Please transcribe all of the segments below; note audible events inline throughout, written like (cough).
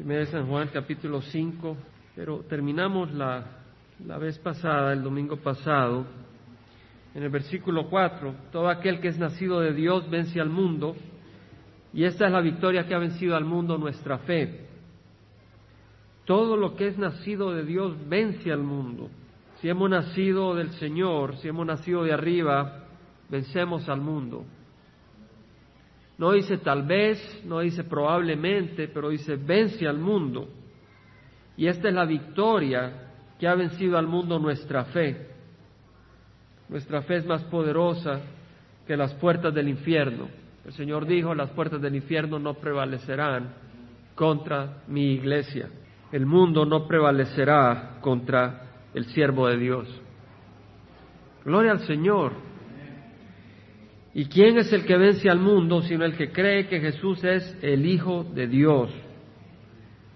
Primera de San Juan, capítulo 5, pero terminamos la, la vez pasada, el domingo pasado, en el versículo 4, todo aquel que es nacido de Dios vence al mundo, y esta es la victoria que ha vencido al mundo, nuestra fe. Todo lo que es nacido de Dios vence al mundo. Si hemos nacido del Señor, si hemos nacido de arriba, vencemos al mundo. No dice tal vez, no dice probablemente, pero dice vence al mundo. Y esta es la victoria que ha vencido al mundo nuestra fe. Nuestra fe es más poderosa que las puertas del infierno. El Señor dijo, las puertas del infierno no prevalecerán contra mi iglesia. El mundo no prevalecerá contra el siervo de Dios. Gloria al Señor. ¿Y quién es el que vence al mundo sino el que cree que Jesús es el Hijo de Dios?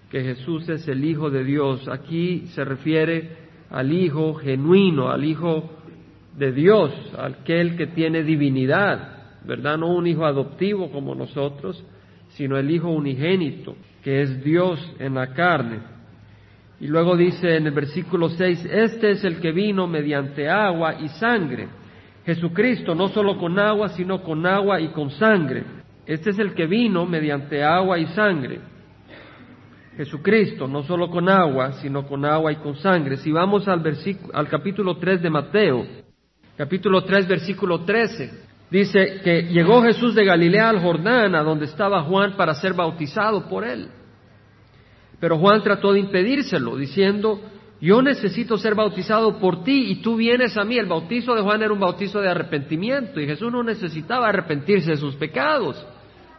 Que Jesús es el Hijo de Dios. Aquí se refiere al Hijo genuino, al Hijo de Dios, aquel que tiene divinidad, ¿verdad? No un Hijo adoptivo como nosotros, sino el Hijo unigénito, que es Dios en la carne. Y luego dice en el versículo 6, este es el que vino mediante agua y sangre Jesucristo, no solo con agua, sino con agua y con sangre. Este es el que vino mediante agua y sangre. Jesucristo, no solo con agua, sino con agua y con sangre. Si vamos al, al capítulo 3 de Mateo, capítulo 3, versículo 13, dice que llegó Jesús de Galilea al Jordán, a donde estaba Juan, para ser bautizado por él. Pero Juan trató de impedírselo, diciendo, yo necesito ser bautizado por ti y tú vienes a mí. El bautizo de Juan era un bautizo de arrepentimiento y Jesús no necesitaba arrepentirse de sus pecados.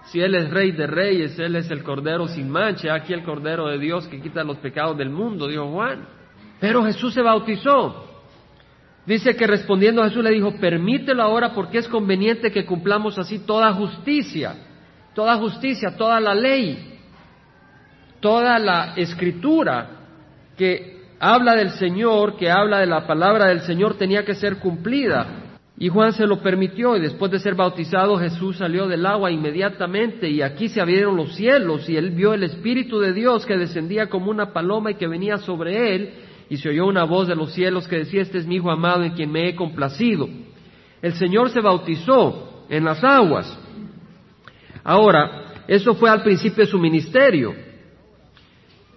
Si Él es rey de reyes, Él es el cordero sin mancha, aquí el cordero de Dios que quita los pecados del mundo, dijo Juan. Pero Jesús se bautizó. Dice que respondiendo Jesús le dijo, permítelo ahora porque es conveniente que cumplamos así toda justicia, toda justicia, toda la ley, toda la escritura que habla del Señor, que habla de la palabra del Señor, tenía que ser cumplida. Y Juan se lo permitió y después de ser bautizado Jesús salió del agua inmediatamente y aquí se abrieron los cielos y él vio el Espíritu de Dios que descendía como una paloma y que venía sobre él y se oyó una voz de los cielos que decía, este es mi Hijo amado en quien me he complacido. El Señor se bautizó en las aguas. Ahora, eso fue al principio de su ministerio.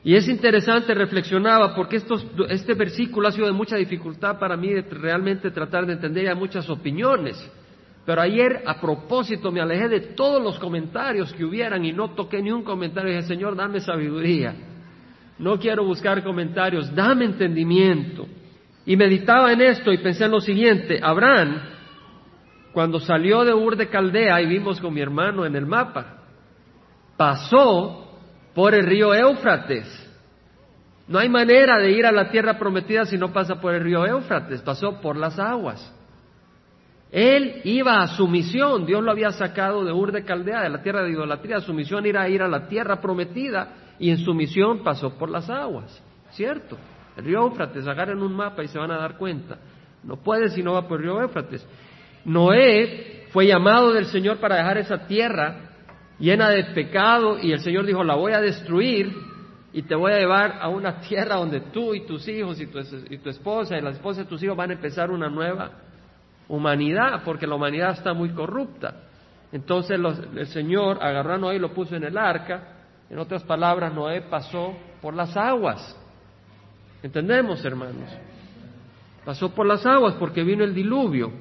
Y es interesante, reflexionaba, porque este versículo ha sido de mucha dificultad para mí realmente tratar de entender, hay muchas opiniones. Pero ayer, a propósito, me alejé de todos los comentarios que hubieran y no toqué ni un comentario. Dije, Señor, dame sabiduría. No quiero buscar comentarios, dame entendimiento. Y meditaba en esto y pensé en lo siguiente, Abraham, cuando salió de Ur de Caldea, y vimos con mi hermano en el mapa, pasó por el río Éufrates. No hay manera de ir a la tierra prometida si no pasa por el río Éufrates, pasó por las aguas. Él iba a su misión, Dios lo había sacado de Ur de Caldea, de la tierra de idolatría, su misión era ir a la tierra prometida y en su misión pasó por las aguas, ¿cierto? El río Éufrates, agarren un mapa y se van a dar cuenta. No puede si no va por el río Éufrates. Noé fue llamado del Señor para dejar esa tierra llena de pecado y el Señor dijo, la voy a destruir y te voy a llevar a una tierra donde tú y tus hijos y tu, y tu esposa y la esposa de tus hijos van a empezar una nueva humanidad, porque la humanidad está muy corrupta. Entonces el Señor agarró a Noé y lo puso en el arca. En otras palabras, Noé pasó por las aguas. ¿Entendemos, hermanos? Pasó por las aguas porque vino el diluvio.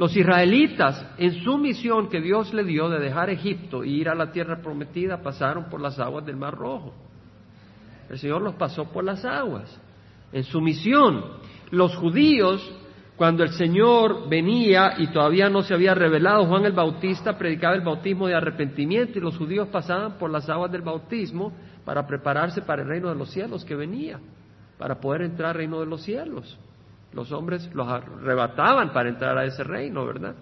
Los israelitas, en su misión que Dios le dio de dejar Egipto e ir a la tierra prometida, pasaron por las aguas del Mar Rojo. El Señor los pasó por las aguas. En su misión, los judíos, cuando el Señor venía y todavía no se había revelado, Juan el Bautista predicaba el bautismo de arrepentimiento y los judíos pasaban por las aguas del bautismo para prepararse para el reino de los cielos que venía, para poder entrar al reino de los cielos. Los hombres los arrebataban para entrar a ese reino, ¿verdad?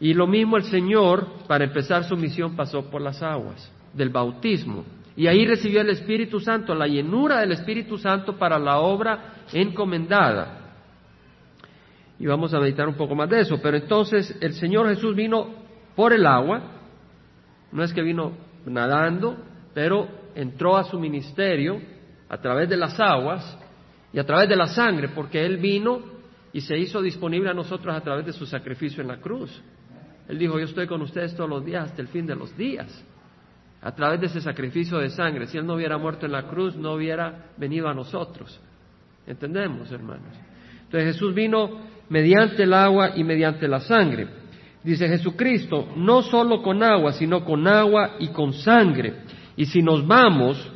Y lo mismo el Señor, para empezar su misión, pasó por las aguas del bautismo. Y ahí recibió el Espíritu Santo, la llenura del Espíritu Santo para la obra encomendada. Y vamos a meditar un poco más de eso. Pero entonces el Señor Jesús vino por el agua, no es que vino nadando, pero entró a su ministerio a través de las aguas y a través de la sangre, porque Él vino y se hizo disponible a nosotros a través de su sacrificio en la cruz. Él dijo, yo estoy con ustedes todos los días hasta el fin de los días, a través de ese sacrificio de sangre. Si Él no hubiera muerto en la cruz, no hubiera venido a nosotros. ¿Entendemos, hermanos? Entonces Jesús vino mediante el agua y mediante la sangre. Dice Jesucristo, no solo con agua, sino con agua y con sangre. Y si nos vamos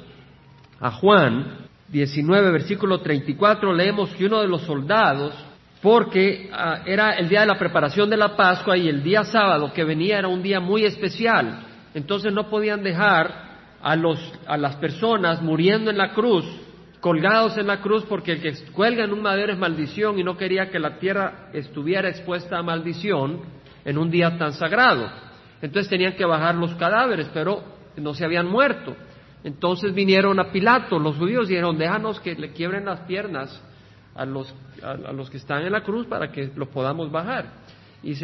a Juan 19, versículo 34, leemos que uno de los soldados, porque ah, era el día de la preparación de la Pascua y el día sábado que venía era un día muy especial, entonces no podían dejar a, los, a las personas muriendo en la cruz colgados en la cruz porque el que cuelga en un madero es maldición y no quería que la tierra estuviera expuesta a maldición en un día tan sagrado. Entonces tenían que bajar los cadáveres, pero no se habían muerto. Entonces vinieron a Pilato, los judíos, y dijeron, déjanos que le quiebren las piernas a los, a, los que están en la cruz para que los podamos bajar. Y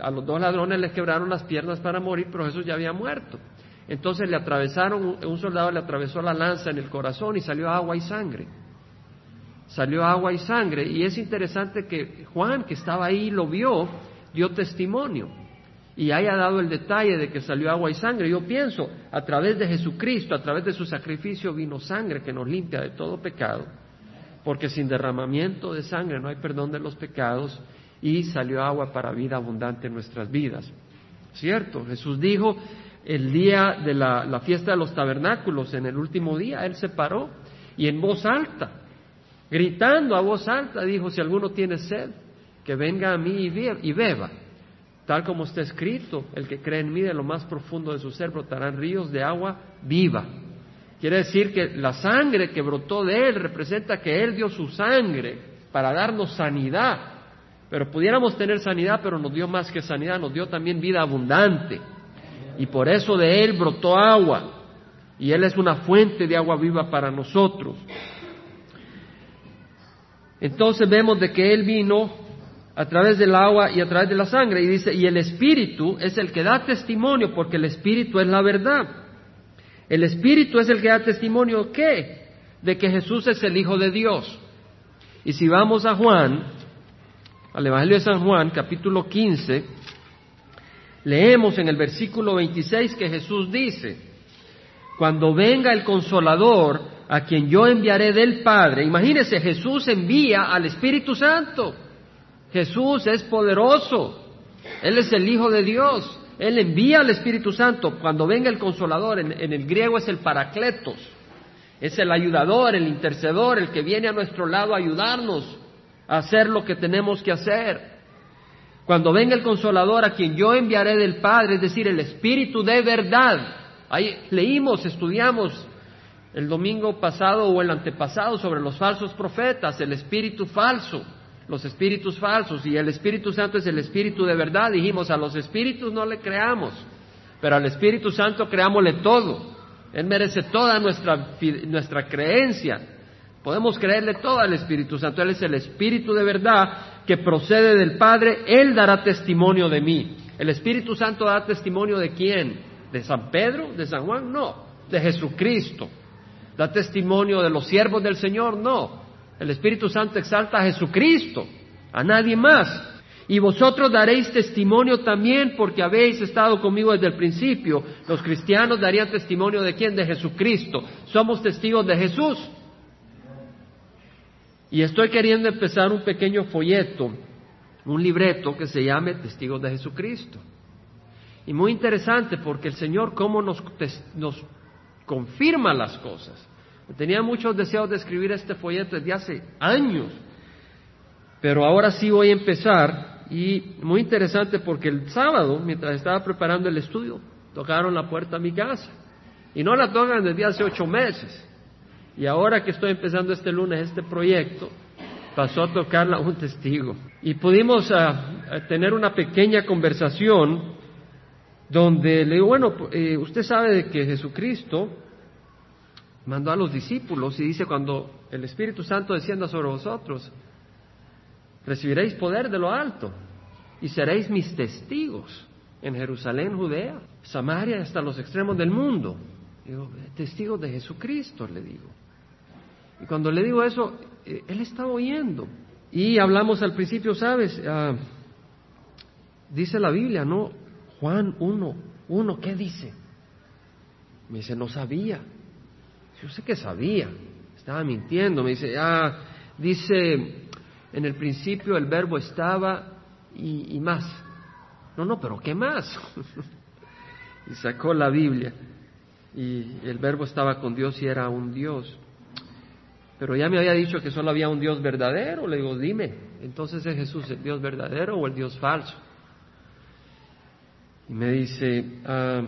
a los dos ladrones les quebraron las piernas para morir, pero Jesús ya había muerto. Entonces le atravesaron, un soldado le atravesó la lanza en el corazón y salió agua y sangre. Salió agua y sangre. Y es interesante que Juan, que estaba ahí, lo vio, dio testimonio. Y haya dado el detalle de que salió agua y sangre. Yo pienso, a través de Jesucristo, a través de su sacrificio, vino sangre que nos limpia de todo pecado. Porque sin derramamiento de sangre no hay perdón de los pecados y salió agua para vida abundante en nuestras vidas. ¿Cierto? Jesús dijo, el día de la, fiesta de los tabernáculos, en el último día, Él se paró y en voz alta, gritando a voz alta, dijo, si alguno tiene sed, que venga a mí y beba. Tal como está escrito, el que cree en mí de lo más profundo de su ser brotarán ríos de agua viva. Quiere decir que la sangre que brotó de Él representa que Él dio su sangre para darnos sanidad. Pero pudiéramos tener sanidad, pero nos dio más que sanidad, nos dio también vida abundante y por eso de Él brotó agua, y Él es una fuente de agua viva para nosotros. Entonces vemos de que Él vino a través del agua y a través de la sangre, y dice, y el Espíritu es el que da testimonio, porque el Espíritu es la verdad. El Espíritu es el que da testimonio, ¿qué? De que Jesús es el Hijo de Dios. Y si vamos a Juan, al Evangelio de San Juan, capítulo 15, Leemos en el versículo 26 que Jesús dice, cuando venga el consolador a quien yo enviaré del Padre, imagínese, Jesús envía al Espíritu Santo. Jesús es poderoso, Él es el Hijo de Dios, Él envía al Espíritu Santo. Cuando venga el consolador, en, el griego es el paracletos, es el ayudador, el intercedor, el que viene a nuestro lado a ayudarnos a hacer lo que tenemos que hacer. Cuando venga el consolador a quien yo enviaré del Padre, es decir, el Espíritu de verdad. Ahí leímos, estudiamos el domingo pasado o el antepasado sobre los falsos profetas, el espíritu falso, los espíritus falsos, y el Espíritu Santo es el Espíritu de verdad. Dijimos, a los espíritus no le creamos, pero al Espíritu Santo creámosle todo. Él merece toda nuestra, nuestra creencia. Podemos creerle todo al Espíritu Santo. Él es el Espíritu de verdad que procede del Padre, Él dará testimonio de mí. ¿El Espíritu Santo da testimonio de quién? ¿De San Pedro? ¿De San Juan? No, de Jesucristo. ¿Da testimonio de los siervos del Señor? No. El Espíritu Santo exalta a Jesucristo, a nadie más. Y vosotros daréis testimonio también porque habéis estado conmigo desde el principio. Los cristianos darían testimonio de quién? De Jesucristo. Somos testigos de Jesús. Y estoy queriendo empezar un pequeño folleto, un libreto que se llame Testigos de Jesucristo. Y muy interesante porque el Señor cómo nos, nos confirma las cosas. Tenía muchos deseos de escribir este folleto desde hace años, pero ahora sí voy a empezar y muy interesante porque el sábado, mientras estaba preparando el estudio, tocaron la puerta a mi casa y no la tocan desde hace ocho meses. Y ahora que estoy empezando este lunes este proyecto, pasó a tocarla un testigo. Y pudimos ah, tener una pequeña conversación donde le digo, bueno, eh, usted sabe de que Jesucristo mandó a los discípulos y dice, cuando el Espíritu Santo descienda sobre vosotros, recibiréis poder de lo alto y seréis mis testigos en Jerusalén, Judea, Samaria, hasta los extremos del mundo. Digo, testigos de Jesucristo, le digo. Y cuando le digo eso, eh, él está oyendo. Y hablamos al principio, ¿sabes? Ah, dice la Biblia, ¿no? Juan 1, 1, ¿qué dice? Me dice, no sabía. Yo sé que sabía, estaba mintiendo. Me dice, ah, dice, en el principio el verbo estaba y, más. No, no, pero ¿qué más? (laughs) y sacó la Biblia y el verbo estaba con Dios y era un Dios. Pero ya me había dicho que solo había un Dios verdadero. Le digo, dime, entonces es Jesús el Dios verdadero o el Dios falso. Y me dice, ah,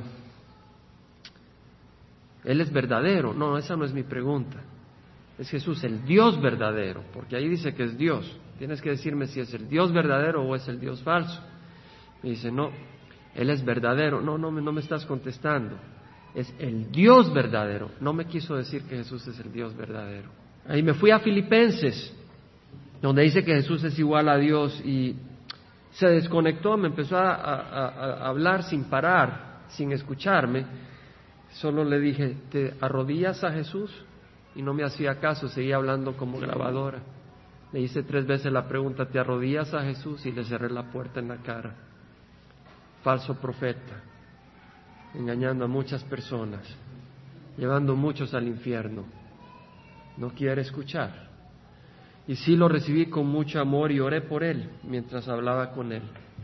Él es verdadero. No, esa no es mi pregunta. Es Jesús el Dios verdadero, porque ahí dice que es Dios. Tienes que decirme si es el Dios verdadero o es el Dios falso. Me dice, no, Él es verdadero. No, no, no me estás contestando. Es el Dios verdadero. No me quiso decir que Jesús es el Dios verdadero. Ahí me fui a Filipenses, donde dice que Jesús es igual a Dios y se desconectó, me empezó a, hablar sin parar, sin escucharme. Solo le dije, ¿te arrodillas a Jesús? Y no me hacía caso, seguía hablando como grabadora. Le hice tres veces la pregunta, ¿te arrodillas a Jesús? Y le cerré la puerta en la cara. Falso profeta, engañando a muchas personas, llevando muchos al infierno no quiere escuchar. Y sí lo recibí con mucho amor y oré por él mientras hablaba con él,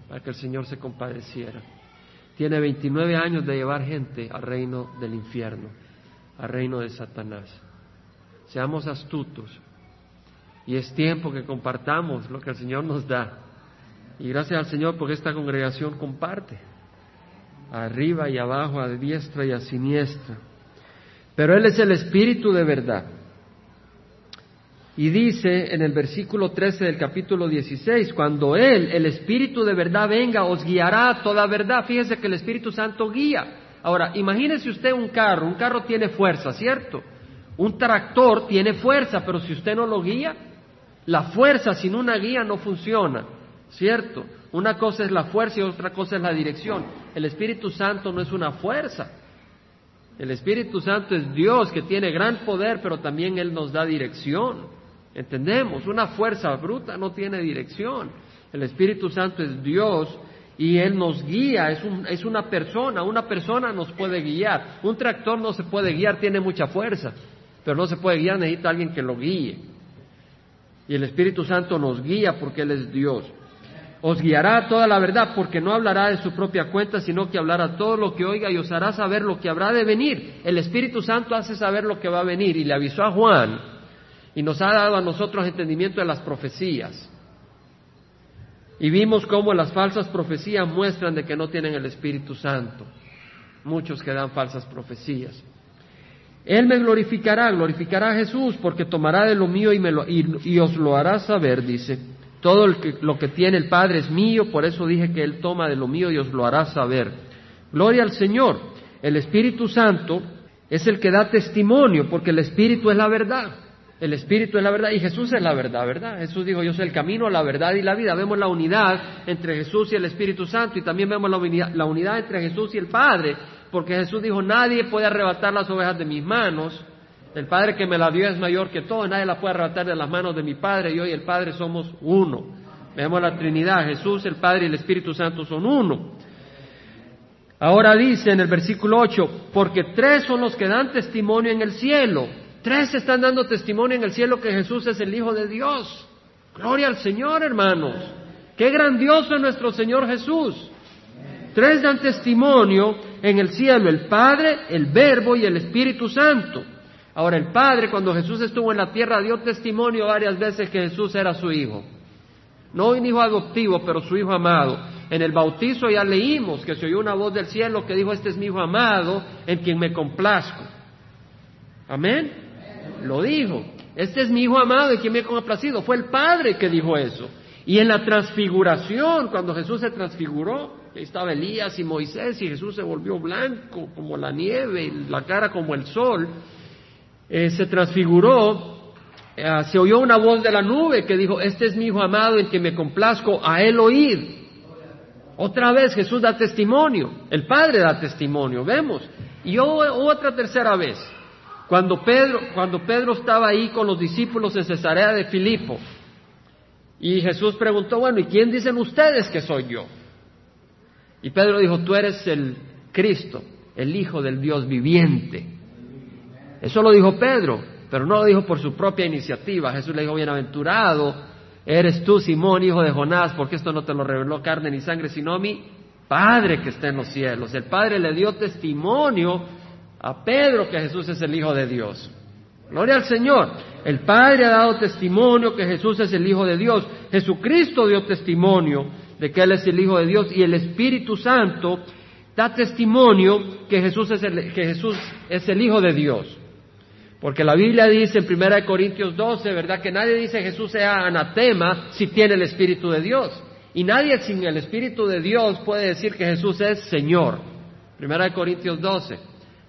para que el Señor se compadeciera. Tiene 29 años de llevar gente al reino del infierno, al reino de Satanás. Seamos astutos. Y es tiempo que compartamos lo que el Señor nos da. Y gracias al Señor porque esta congregación comparte. Arriba y abajo, a diestra y a siniestra. Pero Él es el Espíritu de verdad. Y dice en el versículo 13 del capítulo 16, cuando Él, el Espíritu de verdad venga, os guiará a toda verdad. Fíjese que el Espíritu Santo guía. Ahora, imagínese usted un carro, un carro tiene fuerza, ¿cierto? Un tractor tiene fuerza, pero si usted no lo guía, la fuerza sin una guía no funciona, ¿cierto? Una cosa es la fuerza y otra cosa es la dirección. El Espíritu Santo no es una fuerza. El Espíritu Santo es Dios que tiene gran poder, pero también Él nos da dirección. Entendemos, una fuerza bruta no tiene dirección. El Espíritu Santo es Dios y Él nos guía, es, es, una persona, una persona nos puede guiar. Un tractor no se puede guiar, tiene mucha fuerza, pero no se puede guiar, necesita alguien que lo guíe. Y el Espíritu Santo nos guía porque Él es Dios. Os guiará toda la verdad porque no hablará de su propia cuenta, sino que hablará todo lo que oiga y os hará saber lo que habrá de venir. El Espíritu Santo hace saber lo que va a venir y le avisó a Juan y nos ha dado a nosotros entendimiento de las profecías. Y vimos cómo las falsas profecías muestran de que no tienen el Espíritu Santo. Muchos que dan falsas profecías. Él me glorificará, glorificará a Jesús, porque tomará de lo mío y, me lo, y, os lo hará saber, dice. Todo lo que tiene el Padre es mío, por eso dije que Él toma de lo mío y os lo hará saber. Gloria al Señor. El Espíritu Santo es el que da testimonio, porque el Espíritu es la verdad. El Espíritu es la verdad y Jesús es la verdad, ¿verdad? Jesús dijo, yo soy el camino, la verdad y la vida. Vemos la unidad entre Jesús y el Espíritu Santo y también vemos la unidad, la unidad entre Jesús y el Padre, porque Jesús dijo, nadie puede arrebatar las ovejas de mis manos. El Padre que me la dio es mayor que todo, nadie la puede arrebatar de las manos de mi Padre. Yo y el Padre somos uno. Vemos la Trinidad, Jesús, el Padre y el Espíritu Santo son uno. Ahora dice en el versículo 8, porque tres son los que dan testimonio en el cielo Tres están dando testimonio en el cielo que Jesús es el Hijo de Dios. Gloria al Señor, hermanos. Qué grandioso es nuestro Señor Jesús. Tres dan testimonio en el cielo, el Padre, el Verbo y el Espíritu Santo. Ahora, el Padre, cuando Jesús estuvo en la tierra, dio testimonio varias veces que Jesús era su Hijo. No un hijo adoptivo, pero su Hijo amado. En el bautizo ya leímos que se oyó una voz del cielo que dijo, este es mi Hijo amado, en quien me complazco. Amén. Lo dijo. Este es mi hijo amado y quien me ha complacido. Fue el Padre que dijo eso. Y en la transfiguración, cuando Jesús se transfiguró, estaba Elías y Moisés y Jesús se volvió blanco como la nieve y la cara como el sol, eh, se transfiguró, eh, se oyó una voz de la nube que dijo, este es mi hijo amado en quien me complazco, a él oír. Otra vez Jesús da testimonio, el Padre da testimonio, vemos. Y otra tercera vez, cuando Pedro, cuando Pedro estaba ahí con los discípulos en Cesarea de Filipo, y Jesús preguntó, bueno, ¿y quién dicen ustedes que soy yo? Y Pedro dijo, tú eres el Cristo, el Hijo del Dios viviente. Eso lo dijo Pedro, pero no lo dijo por su propia iniciativa. Jesús le dijo, bienaventurado eres tú, Simón, hijo de Jonás, porque esto no te lo reveló carne ni sangre, sino mi Padre que está en los cielos. El Padre le dio testimonio a Pedro que Jesús es el Hijo de Dios. Gloria al Señor. El Padre ha dado testimonio que Jesús es el Hijo de Dios. Jesucristo dio testimonio de que Él es el Hijo de Dios y el Espíritu Santo da testimonio que Jesús es el, que Jesús es el Hijo de Dios. Porque la Biblia dice en 1 Corintios 12, ¿verdad? Que nadie dice Jesús sea anatema si tiene el Espíritu de Dios. Y nadie sin el Espíritu de Dios puede decir que Jesús es Señor. 1 Corintios 12.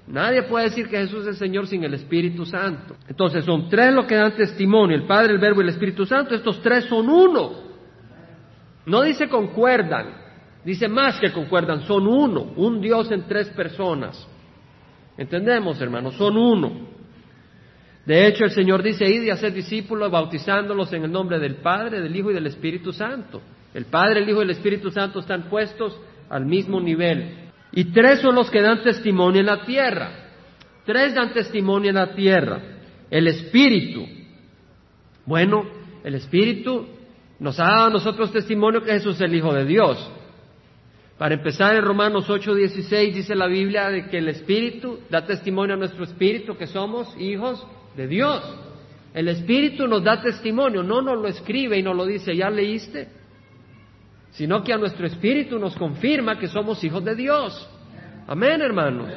Nadie puede decir que Jesús es Señor sin el Espíritu Santo. Entonces son tres los que dan testimonio, el Padre, el Verbo y el Espíritu Santo. Estos tres son uno. No dice concuerdan, dice más que concuerdan, son uno, un Dios en tres personas. ¿Entendemos, hermanos? Son uno. De hecho, el Señor dice, id y hacer discípulos, bautizándolos en el nombre del Padre, del Hijo y del Espíritu Santo. El Padre, el Hijo y el Espíritu Santo están puestos al mismo nivel. Y tres son los que dan testimonio en la tierra. Tres dan testimonio en la tierra. El Espíritu. Bueno, el Espíritu nos ha dado a nosotros testimonio que Jesús es el Hijo de Dios. Para empezar, en Romanos 8:16 dice la Biblia de que el Espíritu da testimonio a nuestro Espíritu que somos hijos de Dios. El Espíritu nos da testimonio, no nos lo escribe y nos lo dice, ¿ya leíste? Sino que a nuestro espíritu nos confirma que somos hijos de Dios. Amén, hermanos.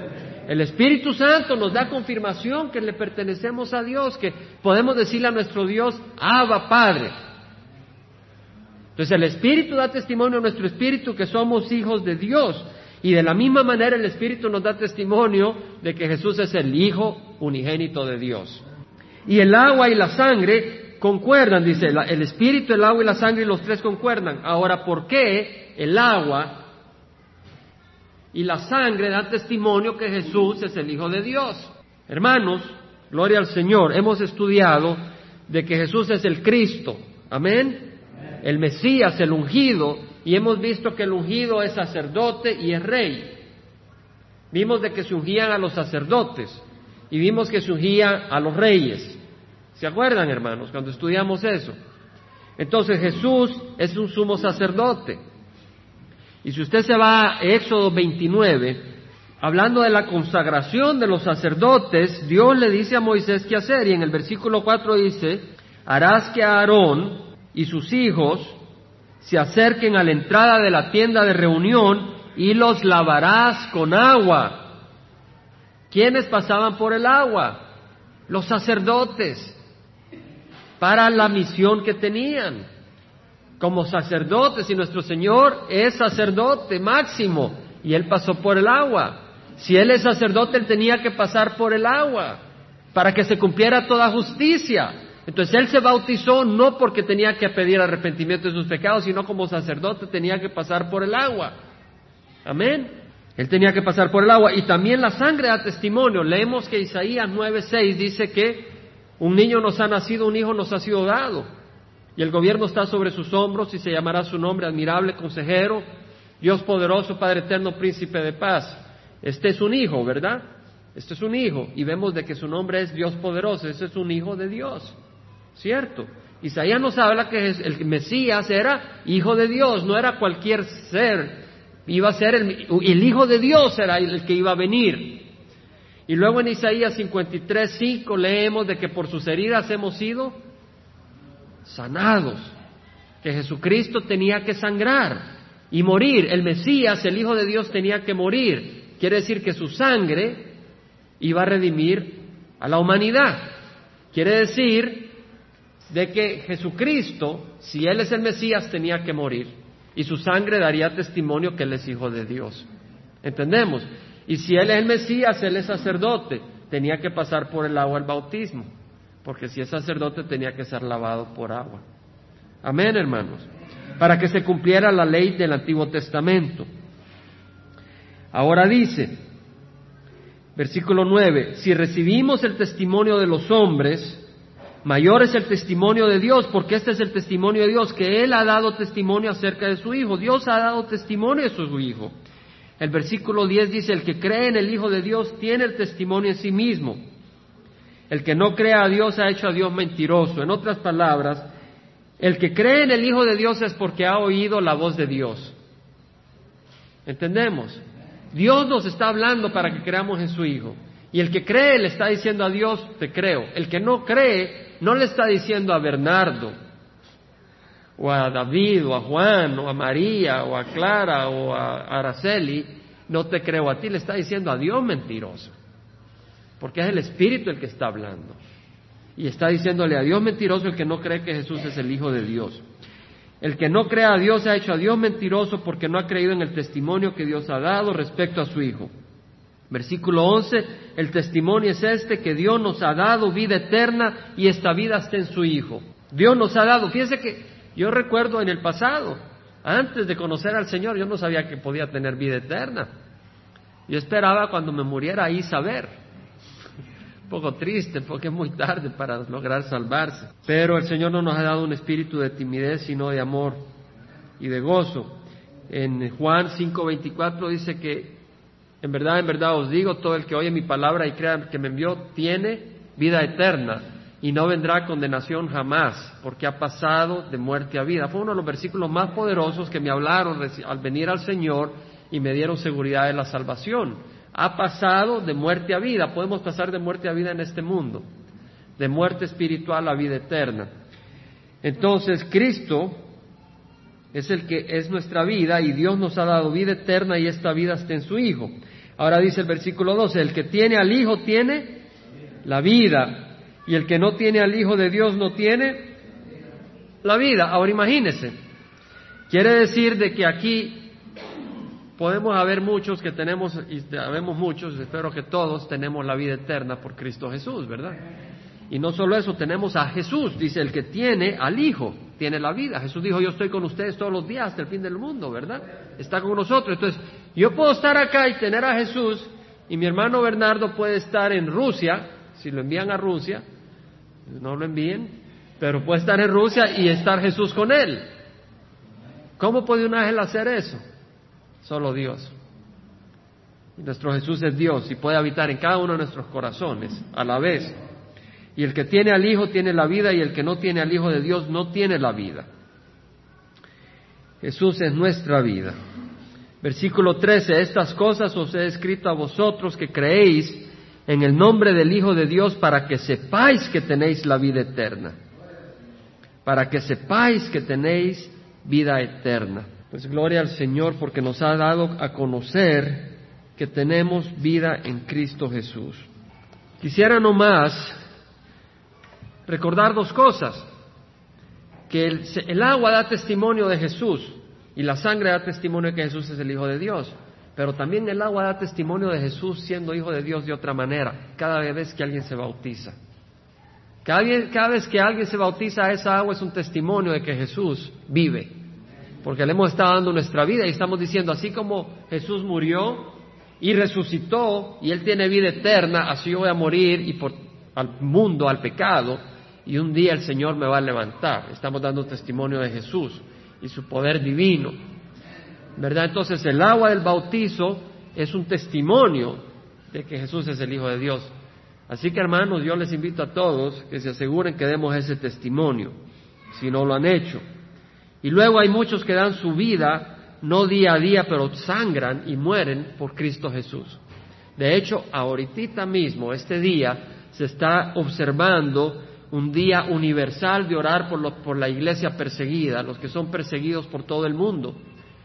El Espíritu Santo nos da confirmación que le pertenecemos a Dios, que podemos decirle a nuestro Dios, Abba Padre. Entonces el Espíritu da testimonio a nuestro Espíritu que somos hijos de Dios. Y de la misma manera el Espíritu nos da testimonio de que Jesús es el Hijo unigénito de Dios. Y el agua y la sangre concuerdan, dice, el espíritu, el agua y la sangre, y los tres concuerdan. Ahora, ¿por qué el agua y la sangre dan testimonio que Jesús es el Hijo de Dios? Hermanos, gloria al Señor, hemos estudiado de que Jesús es el Cristo, amén, el Mesías, el ungido, y hemos visto que el ungido es sacerdote y es rey. Vimos de que se ungían a los sacerdotes y vimos que se ungían a los reyes. ¿Se acuerdan, hermanos, cuando estudiamos eso? Entonces Jesús es un sumo sacerdote. Y si usted se va a Éxodo 29, hablando de la consagración de los sacerdotes, Dios le dice a Moisés qué hacer. Y en el versículo 4 dice, harás que Aarón y sus hijos se acerquen a la entrada de la tienda de reunión y los lavarás con agua. ¿Quiénes pasaban por el agua? Los sacerdotes para la misión que tenían como sacerdotes y nuestro Señor es sacerdote máximo y él pasó por el agua. Si él es sacerdote, él tenía que pasar por el agua para que se cumpliera toda justicia. Entonces él se bautizó no porque tenía que pedir arrepentimiento de sus pecados, sino como sacerdote tenía que pasar por el agua. Amén. Él tenía que pasar por el agua y también la sangre da testimonio. Leemos que Isaías 9:6 dice que un niño nos ha nacido, un hijo nos ha sido dado. Y el gobierno está sobre sus hombros y se llamará su nombre admirable consejero, Dios poderoso, Padre eterno, príncipe de paz. Este es un hijo, ¿verdad? Este es un hijo. Y vemos de que su nombre es Dios poderoso. Este es un hijo de Dios. ¿Cierto? Isaías nos habla que el Mesías era hijo de Dios, no era cualquier ser. Iba a ser el, el hijo de Dios era el que iba a venir. Y luego en Isaías 53, 5 leemos de que por sus heridas hemos sido sanados, que Jesucristo tenía que sangrar y morir. El Mesías, el Hijo de Dios, tenía que morir. Quiere decir que su sangre iba a redimir a la humanidad. Quiere decir de que Jesucristo, si Él es el Mesías, tenía que morir. Y su sangre daría testimonio que Él es Hijo de Dios. ¿Entendemos? Y si Él es el Mesías, Él es sacerdote, tenía que pasar por el agua el bautismo, porque si es sacerdote tenía que ser lavado por agua. Amén, hermanos. Para que se cumpliera la ley del Antiguo Testamento. Ahora dice, Versículo 9, si recibimos el testimonio de los hombres, mayor es el testimonio de Dios, porque este es el testimonio de Dios, que Él ha dado testimonio acerca de su Hijo. Dios ha dado testimonio de su Hijo. El versículo 10 dice, el que cree en el Hijo de Dios tiene el testimonio en sí mismo. El que no cree a Dios ha hecho a Dios mentiroso. En otras palabras, el que cree en el Hijo de Dios es porque ha oído la voz de Dios. ¿Entendemos? Dios nos está hablando para que creamos en su Hijo. Y el que cree le está diciendo a Dios, te creo. El que no cree no le está diciendo a Bernardo, o a David, o a Juan, o a María, o a Clara, o a Araceli, no te creo a ti, le está diciendo a Dios mentiroso. Porque es el Espíritu el que está hablando. Y está diciéndole a Dios mentiroso el que no cree que Jesús es el Hijo de Dios. El que no cree a Dios ha hecho a Dios mentiroso porque no ha creído en el testimonio que Dios ha dado respecto a su Hijo. Versículo 11, el testimonio es este, que Dios nos ha dado vida eterna y esta vida está en su Hijo. Dios nos ha dado, fíjense que yo recuerdo en el pasado, antes de conocer al Señor, yo no sabía que podía tener vida eterna. Yo esperaba cuando me muriera ahí saber. Un poco triste porque es muy tarde para lograr salvarse. Pero el Señor no nos ha dado un espíritu de timidez, sino de amor y de gozo. En Juan 5:24 dice que en verdad, en verdad os digo, todo el que oye mi palabra y crea que me envió tiene vida eterna y no vendrá condenación jamás, porque ha pasado de muerte a vida. Fue uno de los versículos más poderosos que me hablaron al venir al Señor y me dieron seguridad de la salvación. Ha pasado de muerte a vida. Podemos pasar de muerte a vida en este mundo, de muerte espiritual a vida eterna. Entonces, Cristo es el que es nuestra vida y Dios nos ha dado vida eterna y esta vida está en su Hijo. Ahora dice el versículo 12, el que tiene al Hijo tiene la vida y el que no tiene al Hijo de Dios no tiene la vida. Ahora imagínese, quiere decir de que aquí podemos haber muchos que tenemos, y sabemos muchos, espero que todos tenemos la vida eterna por Cristo Jesús, ¿verdad? Y no solo eso, tenemos a Jesús, dice el que tiene al Hijo, tiene la vida. Jesús dijo, yo estoy con ustedes todos los días hasta el fin del mundo, ¿verdad? Está con nosotros. Entonces, yo puedo estar acá y tener a Jesús, y mi hermano Bernardo puede estar en Rusia, si lo envían a Rusia, no lo envíen, pero puede estar en Rusia y estar Jesús con él. ¿Cómo puede un ángel hacer eso? Solo Dios. nuestro Jesús es Dios y puede habitar en cada uno de nuestros corazones a la vez. Y el que tiene al Hijo tiene la vida y el que no tiene al Hijo de Dios no tiene la vida. Jesús es nuestra vida. Versículo 13, estas cosas os he escrito a vosotros que creéis en el nombre del Hijo de Dios para que sepáis que tenéis la vida eterna. Para que sepáis que tenéis vida eterna. Pues gloria al Señor porque nos ha dado a conocer que tenemos vida en Cristo Jesús. Quisiera nomás recordar dos cosas. Que el, agua da testimonio de Jesús y la sangre da testimonio de que Jesús es el Hijo de Dios. Pero también el agua da testimonio de Jesús siendo Hijo de Dios de otra manera, cada vez que alguien se bautiza. Cada, cada vez que alguien se bautiza, esa agua es un testimonio de que Jesús vive. Porque le hemos estado dando nuestra vida y estamos diciendo, así como Jesús murió y resucitó y Él tiene vida eterna, así yo voy a morir y por al mundo, al pecado, y un día el Señor me va a levantar. Estamos dando testimonio de Jesús y su poder divino. ¿Verdad? Entonces el agua del bautizo es un testimonio de que Jesús es el Hijo de Dios. Así que hermanos, yo les invito a todos que se aseguren que demos ese testimonio, si no lo han hecho. Y luego hay muchos que dan su vida, no día a día, pero sangran y mueren por Cristo Jesús. De hecho, ahorita mismo, este día, se está observando un día universal de orar por, por la iglesia perseguida, los que son perseguidos por todo el mundo.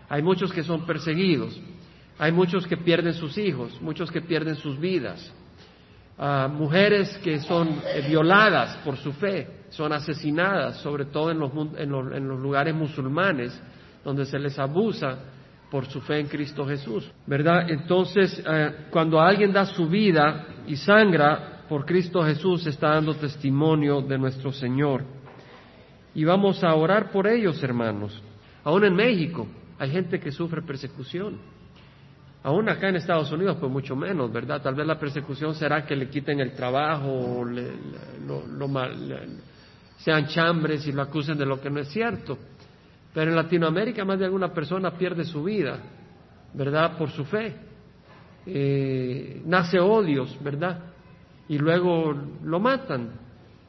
Hay muchos que son perseguidos, hay muchos que pierden sus hijos, muchos que pierden sus vidas, ah, mujeres que son eh, violadas por su fe, son asesinadas, sobre todo en los, lugares musulmanes, donde se les abusa por su fe en Cristo Jesús, ¿verdad? Entonces, eh, cuando alguien da su vida y sangra, por Cristo Jesús está dando testimonio de nuestro Señor. Y vamos a orar por ellos, hermanos. Aún en México hay gente que sufre persecución. Aún acá en Estados Unidos, pues mucho menos, ¿verdad? Tal vez la persecución será que le quiten el trabajo, o le, lo, mal, sean chambres y lo acusen de lo que no es cierto. Pero en Latinoamérica más de alguna persona pierde su vida, ¿verdad? Por su fe. Eh, nace odios, ¿verdad? Y luego lo matan,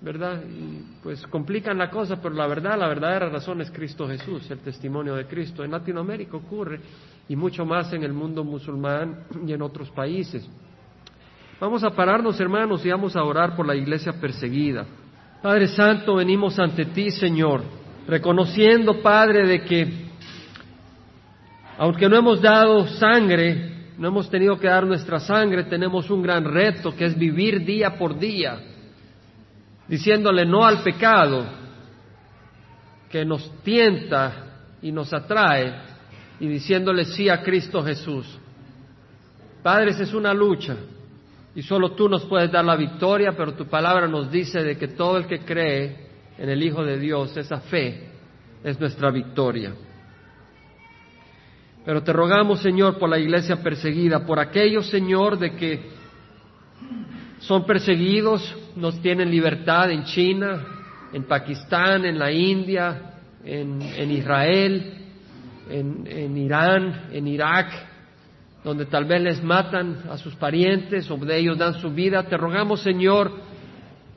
¿verdad? Y pues complican la cosa, pero la verdad, la verdadera razón es Cristo Jesús, el testimonio de Cristo. En Latinoamérica ocurre y mucho más en el mundo musulmán y en otros países. Vamos a pararnos, hermanos, y vamos a orar por la iglesia perseguida. Padre Santo, venimos ante ti, Señor, reconociendo, Padre, de que aunque no hemos dado sangre, no hemos tenido que dar nuestra sangre, tenemos un gran reto que es vivir día por día, diciéndole no al pecado que nos tienta y nos atrae y diciéndole sí a Cristo Jesús. Padres, es una lucha y solo tú nos puedes dar la victoria, pero tu palabra nos dice de que todo el que cree en el Hijo de Dios, esa fe es nuestra victoria. Pero te rogamos, Señor, por la iglesia perseguida, por aquellos, Señor, de que son perseguidos, nos tienen libertad en China, en Pakistán, en la India, en, en Israel, en, Irán, en Irak, donde tal vez les matan a sus parientes o de ellos dan su vida. Te rogamos, Señor,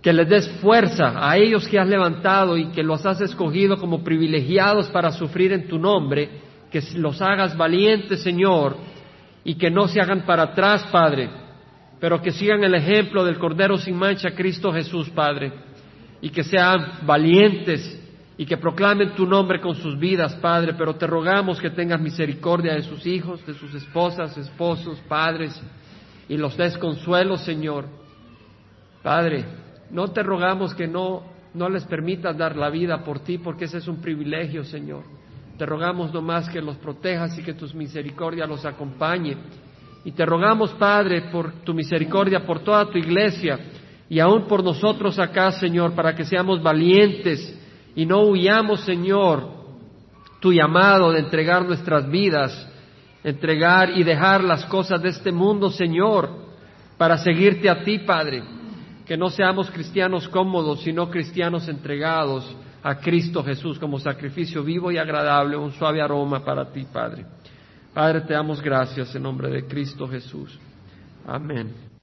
que les des fuerza a ellos que has levantado y que los has escogido como privilegiados para sufrir en tu nombre, que los hagas valientes, Señor, y que no se hagan para atrás, Padre, pero que sigan el ejemplo del Cordero sin mancha, Cristo Jesús, Padre, y que sean valientes y que proclamen tu nombre con sus vidas, Padre, pero te rogamos que tengas misericordia de sus hijos, de sus esposas, esposos, padres, y los des consuelo, Señor. Padre, no te rogamos que no, no les permitas dar la vida por ti, porque ese es un privilegio, Señor. Te rogamos nomás que los protejas y que tu misericordia los acompañe. Y te rogamos, Padre, por tu misericordia, por toda tu iglesia y aún por nosotros acá, Señor, para que seamos valientes y no huyamos, Señor, tu llamado de entregar nuestras vidas, entregar y dejar las cosas de este mundo, Señor, para seguirte a ti, Padre. Que no seamos cristianos cómodos, sino cristianos entregados a Cristo Jesús como sacrificio vivo y agradable, un suave aroma para ti, Padre. Padre, te damos gracias en nombre de Cristo Jesús. Amén.